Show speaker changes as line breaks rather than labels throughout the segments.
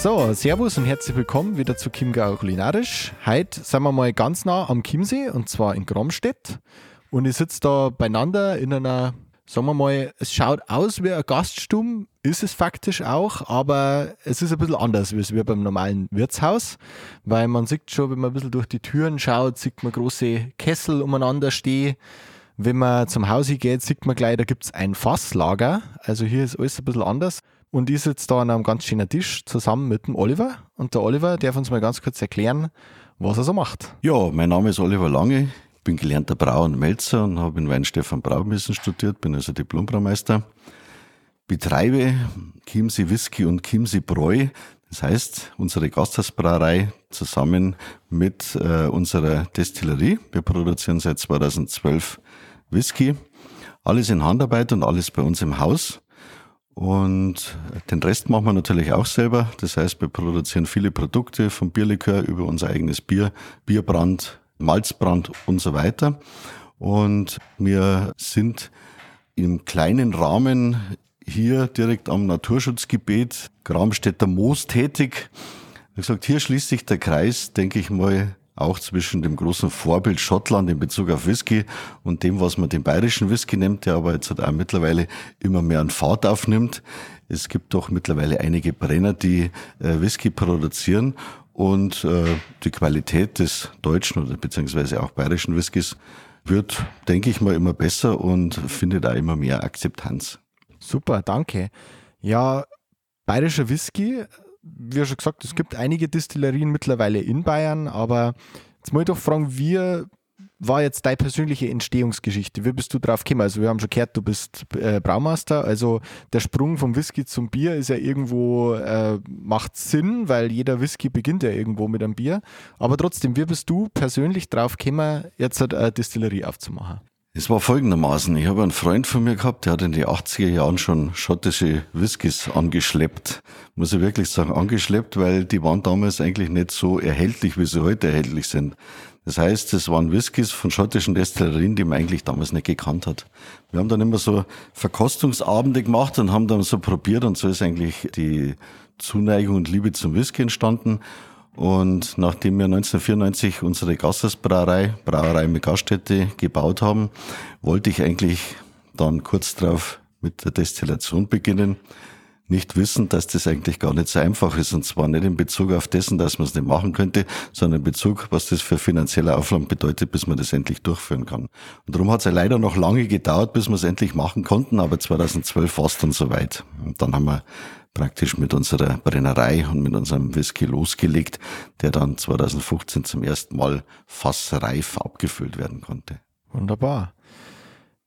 So, Servus und herzlich willkommen wieder zu Chiemgau Kulinarisch. Heute sind wir mal ganz nah am Chiemsee und zwar in Gromstedt. Und ich sitze da beieinander in einer, sagen wir mal, es schaut aus wie ein Gaststumm, ist es faktisch auch, aber es ist ein bisschen anders wie beim normalen Wirtshaus, weil man sieht schon, wenn man ein bisschen durch die Türen schaut, sieht man große Kessel umeinander stehen. Wenn man zum Haus geht, sieht man gleich, da gibt es ein Fasslager. Also hier ist alles ein bisschen anders. Und ich sitze da an einem ganz schönen Tisch zusammen mit dem Oliver. Und der Oliver darf uns mal ganz kurz erklären, was er so macht.
Ja, mein Name ist Oliver Lange. Ich bin gelernter Brauer und Melzer und habe in Weinstefan Brauwissen studiert, bin also Diplombraumeister. Betreibe Chiemsee Whisky und Chiemsee Bräu. Das heißt, unsere Gasthausbrauerei zusammen mit äh, unserer Destillerie. Wir produzieren seit 2012 Whisky. Alles in Handarbeit und alles bei uns im Haus. Und den Rest machen wir natürlich auch selber. Das heißt, wir produzieren viele Produkte vom Bierlikör über unser eigenes Bier, Bierbrand, Malzbrand und so weiter. Und wir sind im kleinen Rahmen hier direkt am Naturschutzgebiet Gramstädter Moos tätig. Wie gesagt, hier schließt sich der Kreis, denke ich mal, auch zwischen dem großen Vorbild Schottland in Bezug auf Whisky und dem, was man den bayerischen Whisky nennt, der aber jetzt halt auch mittlerweile immer mehr an Fahrt aufnimmt. Es gibt doch mittlerweile einige Brenner, die äh, Whisky produzieren und äh, die Qualität des deutschen oder beziehungsweise auch bayerischen Whiskys wird, denke ich mal, immer besser und findet auch immer mehr Akzeptanz.
Super, danke. Ja, bayerischer Whisky, wie schon gesagt, es gibt einige Distillerien mittlerweile in Bayern, aber jetzt ich doch fragen, wie war jetzt deine persönliche Entstehungsgeschichte? Wie bist du drauf gekommen? Also wir haben schon gehört, du bist äh, Braumeister, also der Sprung vom Whisky zum Bier ist ja irgendwo, äh, macht Sinn, weil jeder Whisky beginnt ja irgendwo mit einem Bier. Aber trotzdem, wie bist du persönlich drauf gekommen, jetzt eine Distillerie aufzumachen?
Es war folgendermaßen, ich habe einen Freund von mir gehabt, der hat in den 80er Jahren schon schottische Whiskys angeschleppt. Muss ich wirklich sagen, angeschleppt, weil die waren damals eigentlich nicht so erhältlich, wie sie heute erhältlich sind. Das heißt, es waren Whiskys von schottischen Destillerien, die man eigentlich damals nicht gekannt hat. Wir haben dann immer so Verkostungsabende gemacht und haben dann so probiert und so ist eigentlich die Zuneigung und Liebe zum Whisky entstanden. Und nachdem wir 1994 unsere Gasthausbrauerei, Brauerei mit Gaststätte gebaut haben, wollte ich eigentlich dann kurz darauf mit der Destillation beginnen. Nicht wissen, dass das eigentlich gar nicht so einfach ist. Und zwar nicht in Bezug auf dessen, dass man es nicht machen könnte, sondern in Bezug, was das für finanzielle Aufwand bedeutet, bis man das endlich durchführen kann. Und darum hat es ja leider noch lange gedauert, bis wir es endlich machen konnten, aber 2012 war es dann soweit. Und dann haben wir praktisch mit unserer Brennerei und mit unserem Whisky losgelegt, der dann 2015 zum ersten Mal fassreif abgefüllt werden konnte.
Wunderbar.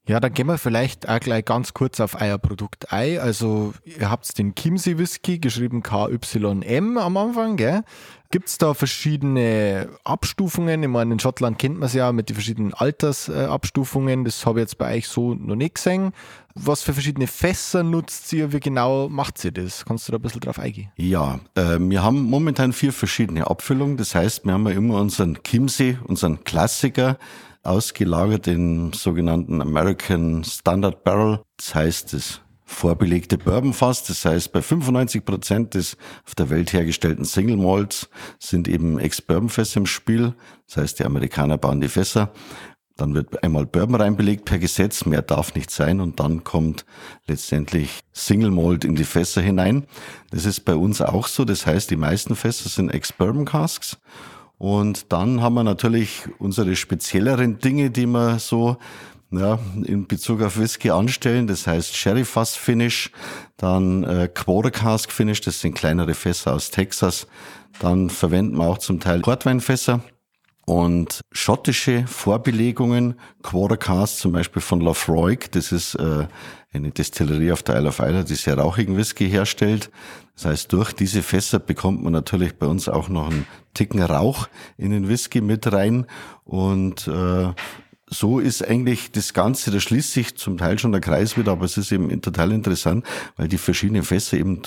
Ja, dann gehen wir vielleicht auch gleich ganz kurz auf euer Produkt ein. Also, ihr habt den Kimsey Whisky, geschrieben KYM am Anfang, gell? Gibt es da verschiedene Abstufungen? Ich meine, in Schottland kennt man es ja mit den verschiedenen Altersabstufungen. Das habe ich jetzt bei euch so noch nicht gesehen. Was für verschiedene Fässer nutzt ihr? Wie genau macht ihr das? Kannst du da ein bisschen drauf eingehen?
Ja, äh, wir haben momentan vier verschiedene Abfüllungen. Das heißt, wir haben ja immer unseren Kimsey, unseren Klassiker, ausgelagert in sogenannten American Standard Barrel. Das heißt, das vorbelegte Bourbonfass. Das heißt, bei 95 Prozent des auf der Welt hergestellten Single Malts sind eben Ex-Bourbon-Fässer im Spiel. Das heißt, die Amerikaner bauen die Fässer. Dann wird einmal Bourbon reinbelegt per Gesetz, mehr darf nicht sein und dann kommt letztendlich Single Malt in die Fässer hinein. Das ist bei uns auch so. Das heißt, die meisten Fässer sind Ex-Bourbon Casks und dann haben wir natürlich unsere spezielleren Dinge, die wir so ja, in Bezug auf Whisky anstellen. Das heißt Sherry Fass Finish, dann äh, Quarter Cask Finish, das sind kleinere Fässer aus Texas. Dann verwenden wir auch zum Teil Portweinfässer. Und schottische Vorbelegungen, Quartercast zum Beispiel von Lafroig, das ist äh, eine Destillerie auf der Isle of Isla, die sehr rauchigen Whisky herstellt. Das heißt, durch diese Fässer bekommt man natürlich bei uns auch noch einen Ticken Rauch in den Whisky mit rein. Und äh, so ist eigentlich das Ganze, da schließt sich zum Teil schon der Kreis wieder, aber es ist eben total interessant, weil die verschiedenen Fässer eben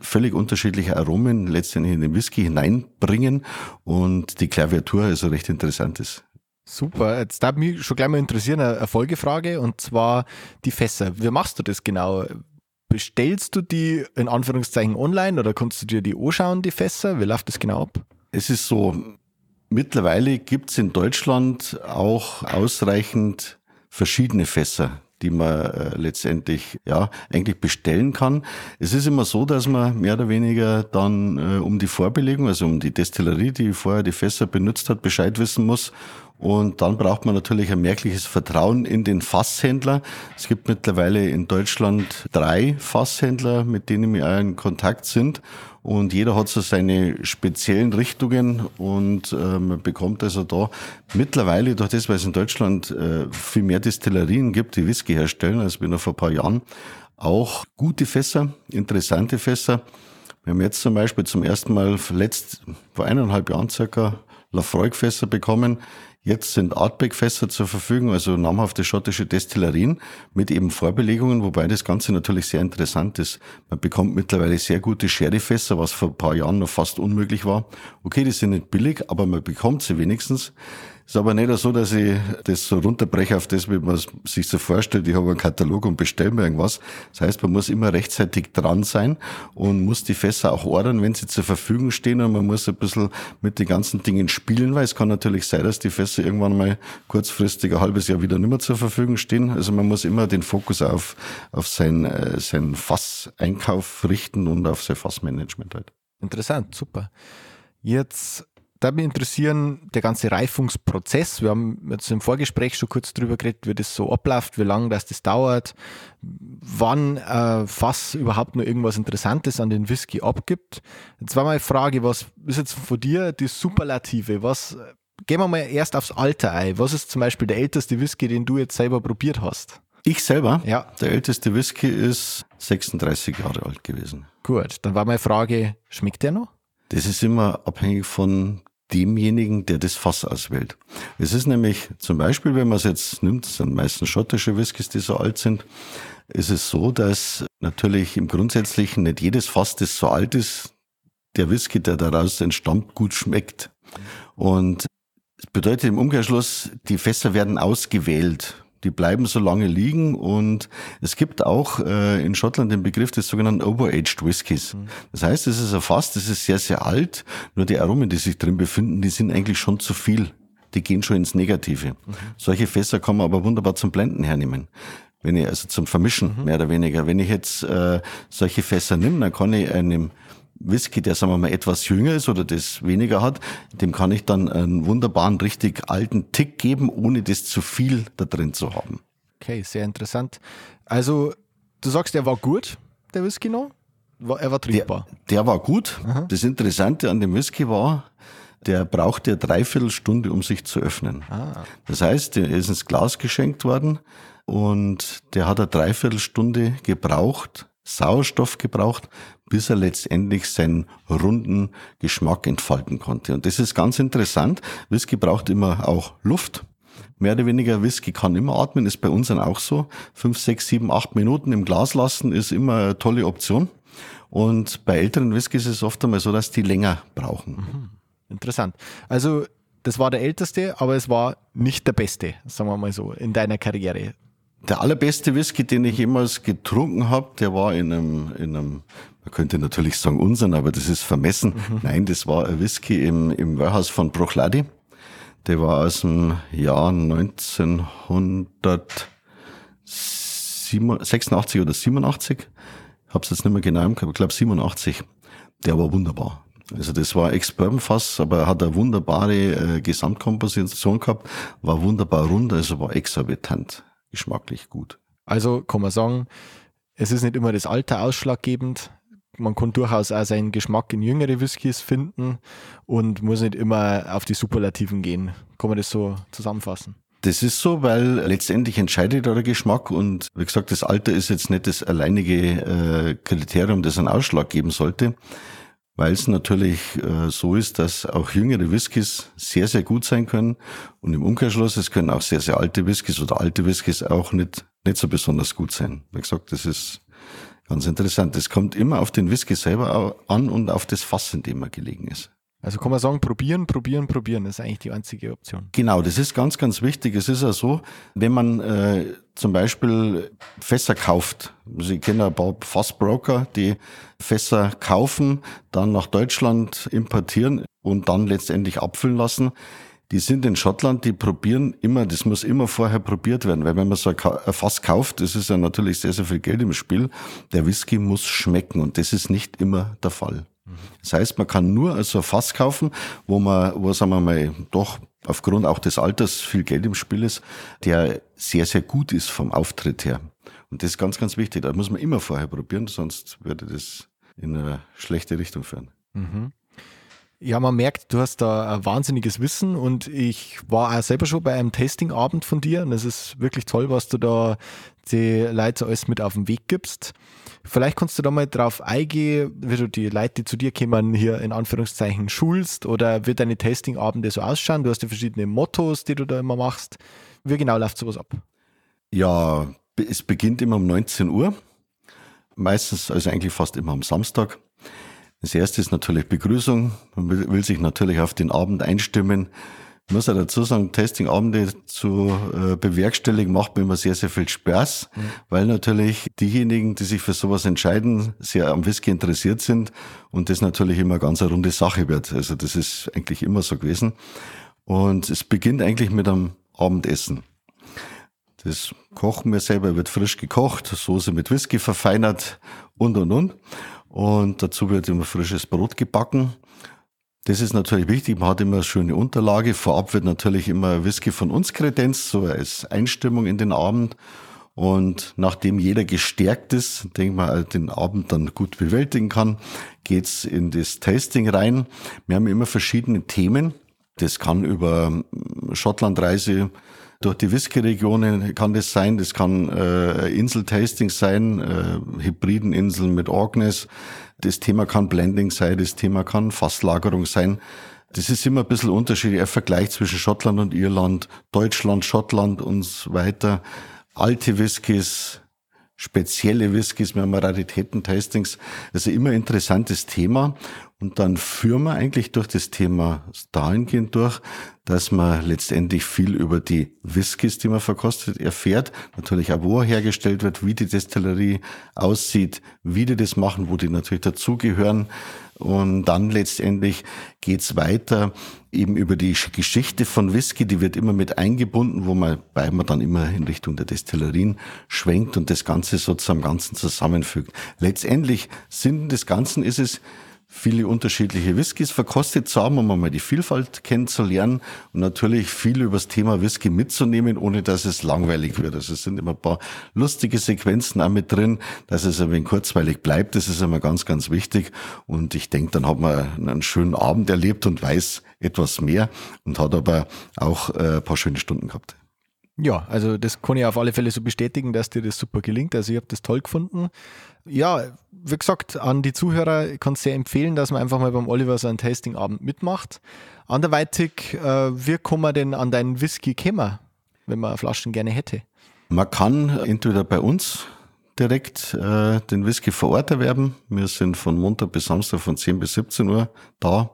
völlig unterschiedliche Aromen letztendlich in den Whisky hineinbringen und die Klaviatur also recht interessant ist.
Super, jetzt darf mich schon gleich mal interessieren, eine Folgefrage und zwar die Fässer. Wie machst du das genau? Bestellst du die in Anführungszeichen online oder kannst du dir die anschauen, die Fässer? Wie läuft das genau ab?
Es ist so, mittlerweile gibt es in Deutschland auch ausreichend verschiedene Fässer, die man äh, letztendlich ja eigentlich bestellen kann. Es ist immer so, dass man mehr oder weniger dann äh, um die Vorbelegung, also um die Destillerie, die vorher die Fässer benutzt hat, Bescheid wissen muss und dann braucht man natürlich ein merkliches Vertrauen in den Fasshändler. Es gibt mittlerweile in Deutschland drei Fasshändler, mit denen wir in Kontakt sind. Und jeder hat so seine speziellen Richtungen und äh, man bekommt also da mittlerweile, durch das, weil es in Deutschland äh, viel mehr Destillerien gibt, die Whisky herstellen, als wir noch vor ein paar Jahren, auch gute Fässer, interessante Fässer. Wir haben jetzt zum Beispiel zum ersten Mal letzt, vor eineinhalb Jahren circa Lafroig-Fässer bekommen, Jetzt sind Artback-Fässer zur Verfügung, also namhafte schottische Destillerien mit eben Vorbelegungen, wobei das Ganze natürlich sehr interessant ist. Man bekommt mittlerweile sehr gute Sherry-Fässer, was vor ein paar Jahren noch fast unmöglich war. Okay, die sind nicht billig, aber man bekommt sie wenigstens. Ist aber nicht so, dass ich das so runterbreche auf das, wie man sich so vorstellt. Ich habe einen Katalog und bestelle mir irgendwas. Das heißt, man muss immer rechtzeitig dran sein und muss die Fässer auch ordern, wenn sie zur Verfügung stehen. Und man muss ein bisschen mit den ganzen Dingen spielen, weil es kann natürlich sein, dass die Fässer irgendwann mal kurzfristig ein halbes Jahr wieder nicht mehr zur Verfügung stehen. Also man muss immer den Fokus auf, auf sein, äh, sein Fasseinkauf richten und auf sein Fassmanagement halt.
Interessant, super. Jetzt da mich interessieren, der ganze Reifungsprozess. Wir haben jetzt im Vorgespräch schon kurz drüber geredet, wie das so abläuft, wie lange das, das dauert, wann äh, Fass überhaupt nur irgendwas Interessantes an den Whisky abgibt. Jetzt war meine Frage, was ist jetzt von dir die Superlative? Was, gehen wir mal erst aufs Alter ein. Was ist zum Beispiel der älteste Whisky, den du jetzt selber probiert hast?
Ich selber? Ja. Der älteste Whisky ist 36 Jahre alt gewesen.
Gut, dann war meine Frage, schmeckt der noch?
Das ist immer abhängig von demjenigen, der das Fass auswählt. Es ist nämlich zum Beispiel, wenn man es jetzt nimmt, das sind meistens schottische Whiskys, die so alt sind, ist es so, dass natürlich im Grundsätzlichen nicht jedes Fass, das so alt ist, der Whisky, der daraus entstammt, gut schmeckt. Und es bedeutet im Umkehrschluss, die Fässer werden ausgewählt die bleiben so lange liegen und es gibt auch äh, in Schottland den Begriff des sogenannten Overaged Whiskys. Mhm. Das heißt, es ist ein Fass, das ist sehr, sehr alt, nur die Aromen, die sich drin befinden, die sind eigentlich schon zu viel. Die gehen schon ins Negative. Mhm. Solche Fässer kann man aber wunderbar zum Blenden hernehmen wenn ich also zum Vermischen mhm. mehr oder weniger. Wenn ich jetzt äh, solche Fässer nehme, dann kann ich einem Whisky, der sagen wir mal etwas jünger ist oder das weniger hat, dem kann ich dann einen wunderbaren, richtig alten Tick geben, ohne das zu viel da drin zu haben.
Okay, sehr interessant. Also, du sagst, er war gut, der Whisky noch? Er war trinkbar.
Der, der war gut. Aha. Das Interessante an dem Whisky war, der brauchte eine Dreiviertelstunde, um sich zu öffnen. Ah. Das heißt, der ist ins Glas geschenkt worden und der hat eine Dreiviertelstunde gebraucht, Sauerstoff gebraucht, bis er letztendlich seinen runden Geschmack entfalten konnte. Und das ist ganz interessant. Whisky braucht immer auch Luft. Mehr oder weniger Whisky kann immer atmen, ist bei uns dann auch so. Fünf, sechs, sieben, acht Minuten im Glas lassen ist immer eine tolle Option. Und bei älteren Whiskys ist es oft einmal so, dass die länger brauchen. Mhm.
Interessant. Also das war der älteste, aber es war nicht der beste, sagen wir mal so, in deiner Karriere.
Der allerbeste Whisky, den ich jemals getrunken habe, der war in einem, in einem, man könnte natürlich sagen unseren, aber das ist vermessen. Mhm. Nein, das war ein Whisky im, im Warehouse von Bruchladi. Der war aus dem Jahr 1986 oder 87. Hab's jetzt nicht mehr genau im Kopf, ich glaube 87. Der war wunderbar. Also das war Ex-Bourbon-Fass, aber er hat eine wunderbare äh, Gesamtkomposition gehabt, war wunderbar rund, also war exorbitant geschmacklich gut.
Also kann man sagen, es ist nicht immer das Alter ausschlaggebend. man kann durchaus auch seinen Geschmack in jüngere Whiskys finden und muss nicht immer auf die Superlativen gehen. Kann man das so zusammenfassen?
Das ist so, weil letztendlich entscheidet der Geschmack und wie gesagt, das Alter ist jetzt nicht das alleinige äh, Kriterium, das einen Ausschlag geben sollte, weil es natürlich äh, so ist, dass auch jüngere Whiskys sehr, sehr gut sein können und im Umkehrschluss, es können auch sehr, sehr alte Whiskys oder alte Whiskys auch nicht, nicht so besonders gut sein. Wie gesagt, das ist ganz interessant. Das kommt immer auf den Whisky selber an und auf das Fass, in dem er gelegen ist.
Also kann man sagen, probieren, probieren, probieren. Das ist eigentlich die einzige Option.
Genau, das ist ganz, ganz wichtig. Es ist ja so, wenn man äh, zum Beispiel Fässer kauft, also ich kenne ein paar Fassbroker, die Fässer kaufen, dann nach Deutschland importieren und dann letztendlich abfüllen lassen. Die sind in Schottland, die probieren immer, das muss immer vorher probiert werden, weil wenn man so ein Fass kauft, das ist ja natürlich sehr, sehr viel Geld im Spiel, der Whisky muss schmecken und das ist nicht immer der Fall. Das heißt, man kann nur also ein Fass kaufen, wo man, wo sagen wir mal, doch aufgrund auch des Alters viel Geld im Spiel ist, der sehr, sehr gut ist vom Auftritt her. Und das ist ganz, ganz wichtig. Da muss man immer vorher probieren, sonst würde das in eine schlechte Richtung führen.
Mhm. Ja, man merkt, du hast da ein wahnsinniges Wissen und ich war auch selber schon bei einem Tastingabend von dir und es ist wirklich toll, was du da die Leute alles mit auf den Weg gibst. Vielleicht kannst du da mal drauf eingehen, wie du die Leute, die zu dir kommen, hier in Anführungszeichen schulst oder wie deine Tastingabende so ausschauen. Du hast ja verschiedene Mottos, die du da immer machst. Wie genau läuft sowas ab?
Ja, es beginnt immer um 19 Uhr. Meistens, also eigentlich fast immer am Samstag. Das erste ist natürlich Begrüßung. Man will, sich natürlich auf den Abend einstimmen. Ich muss ja dazu sagen, Testingabende zu äh, bewerkstelligen macht mir immer sehr, sehr viel Spaß, mhm. weil natürlich diejenigen, die sich für sowas entscheiden, sehr am Whisky interessiert sind und das natürlich immer ganz eine runde Sache wird. Also das ist eigentlich immer so gewesen. Und es beginnt eigentlich mit einem Abendessen. Das kochen wir selber, wird frisch gekocht, Soße mit Whisky verfeinert und und und. Und dazu wird immer frisches Brot gebacken. Das ist natürlich wichtig. Man hat immer eine schöne Unterlage. Vorab wird natürlich immer Whisky von uns kredenzt, so als Einstimmung in den Abend. Und nachdem jeder gestärkt ist, denke mal, den Abend dann gut bewältigen kann, geht's in das Tasting rein. Wir haben immer verschiedene Themen. Das kann über Schottlandreise durch die Whisky-Regionen kann das sein, das kann äh, Insel-Tasting sein, äh, Hybrideninseln mit Orkneys. Das Thema kann Blending sein, das Thema kann Fasslagerung sein. Das ist immer ein bisschen unterschiedlich, ein Vergleich zwischen Schottland und Irland, Deutschland, Schottland und so weiter. Alte Whiskys, spezielle Whiskys, wir haben Raritäten-Tastings. Also immer interessantes Thema. Und dann führen wir eigentlich durch das Thema dahingehend durch, dass man letztendlich viel über die Whiskys, die man verkostet, erfährt. Natürlich auch, wo er hergestellt wird, wie die Destillerie aussieht, wie die das machen, wo die natürlich dazugehören. Und dann letztendlich geht's weiter eben über die Geschichte von Whisky, die wird immer mit eingebunden, wo man, weil man dann immer in Richtung der Destillerien schwenkt und das Ganze so zum Ganzen zusammenfügt. Letztendlich Sinn des Ganzen ist es, viele unterschiedliche Whiskys verkostet zu haben, um einmal die Vielfalt kennenzulernen und natürlich viel über das Thema Whisky mitzunehmen, ohne dass es langweilig wird. Also es sind immer ein paar lustige Sequenzen auch mit drin, dass es ein wenig kurzweilig bleibt. Das ist immer ganz, ganz wichtig. Und ich denke, dann hat man einen schönen Abend erlebt und weiß etwas mehr und hat aber auch äh, ein paar schöne Stunden gehabt.
Ja, also das kann ich auf alle Fälle so bestätigen, dass dir das super gelingt. Also ich habe das toll gefunden. Ja, wie gesagt, an die Zuhörer kann es sehr empfehlen, dass man einfach mal beim Oliver so einen Tastingabend mitmacht. Anderweitig, äh, wie kann man denn an deinen Whisky kommen, wenn man Flaschen gerne hätte?
Man kann entweder bei uns direkt äh, den Whisky vor Ort erwerben. Wir sind von Montag bis Samstag von 10 bis 17 Uhr da.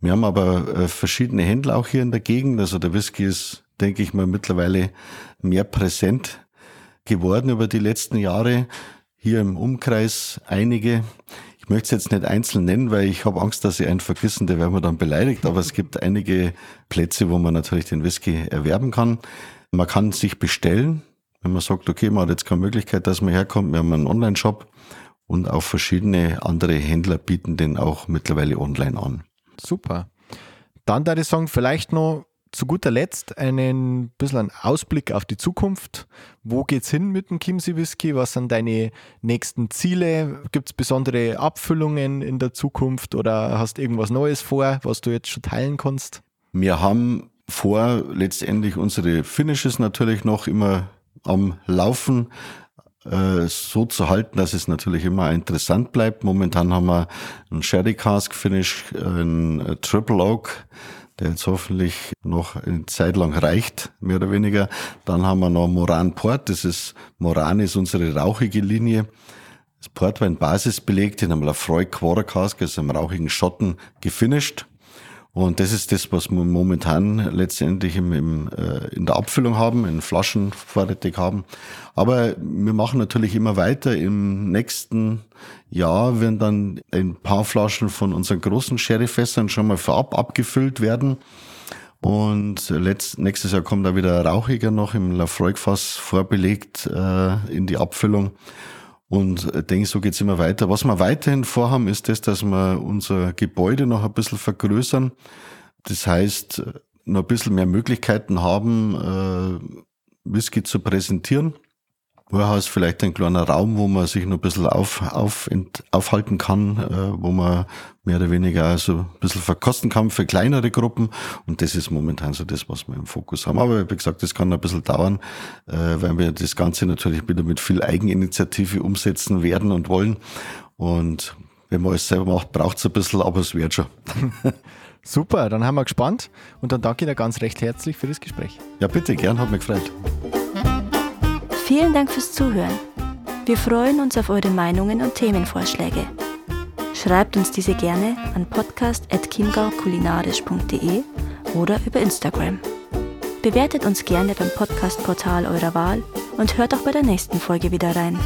Wir haben aber äh, verschiedene Händler auch hier in der Gegend. Also der Whisky ist denke ich mal, mittlerweile mehr präsent geworden über die letzten Jahre. Hier im Umkreis einige. Ich möchte es jetzt nicht einzeln nennen, weil ich habe Angst, dass ich einen vergessen, der werden wir dann beleidigt. Aber es gibt einige Plätze, wo man natürlich den Whisky erwerben kann. Man kann sich bestellen, wenn man sagt, okay, man hat jetzt keine Möglichkeit, dass man herkommt. Wir haben einen Online-Shop und auch verschiedene andere Händler bieten den auch mittlerweile online an.
Super. Dann da ich sagen, vielleicht noch zu guter Letzt einen bisschen einen Ausblick auf die Zukunft. Wo geht's hin mit dem Chiemsee Whisky? Was sind deine nächsten Ziele? Gibt es besondere Abfüllungen in der Zukunft oder hast irgendwas Neues vor, was du jetzt schon teilen kannst?
Wir haben vor, letztendlich unsere Finishes natürlich noch immer am Laufen äh, so zu halten, dass es natürlich immer interessant bleibt. Momentan haben wir einen Sherry Cask Finish, ein Triple Oak, der jetzt hoffentlich noch eine Zeit lang reicht, mehr oder weniger. Dann haben wir noch Moran Port, das ist, Moran ist unsere rauchige Linie. Das Portwein Basis belegt in einem Lafroy Quarter Cask, also einem rauchigen Schotten, gefinished. Und das ist das, was wir momentan letztendlich im, im, äh, in der Abfüllung haben, in Flaschen vorrätig haben. Aber wir machen natürlich immer weiter. Im nächsten Jahr werden dann ein paar Flaschen von unseren großen Sherryfässern schon mal vorab abgefüllt werden. Und letzt, nächstes Jahr kommt da wieder Rauchiger noch im Lafroig-Fass vorbelegt äh, in die Abfüllung. Und ich denke, so geht's immer weiter. Was wir weiterhin vorhaben, ist das, dass wir unser Gebäude noch ein bisschen vergrößern. Das heißt, noch ein bisschen mehr Möglichkeiten haben, äh, Whisky zu präsentieren. Ist vielleicht ein kleiner Raum, wo man sich noch ein bisschen auf, auf, ent, aufhalten kann, äh, wo man mehr oder weniger also ein bisschen verkosten kann für kleinere Gruppen. Und das ist momentan so das, was wir im Fokus haben. Aber wie gesagt, das kann ein bisschen dauern, äh, weil wir das Ganze natürlich wieder mit viel Eigeninitiative umsetzen werden und wollen. Und wenn man es selber macht, braucht es ein bisschen, aber es wird schon.
Super, dann haben wir gespannt und dann danke ich dir ganz recht herzlich für das Gespräch.
Ja, bitte, gern, hat mich gefreut.
Vielen Dank fürs Zuhören. Wir freuen uns auf eure Meinungen und Themenvorschläge. Schreibt uns diese gerne an podcast.chiemgaukulinarisch.de oder über Instagram. Bewertet uns gerne beim Podcastportal eurer Wahl und hört auch bei der nächsten Folge wieder rein.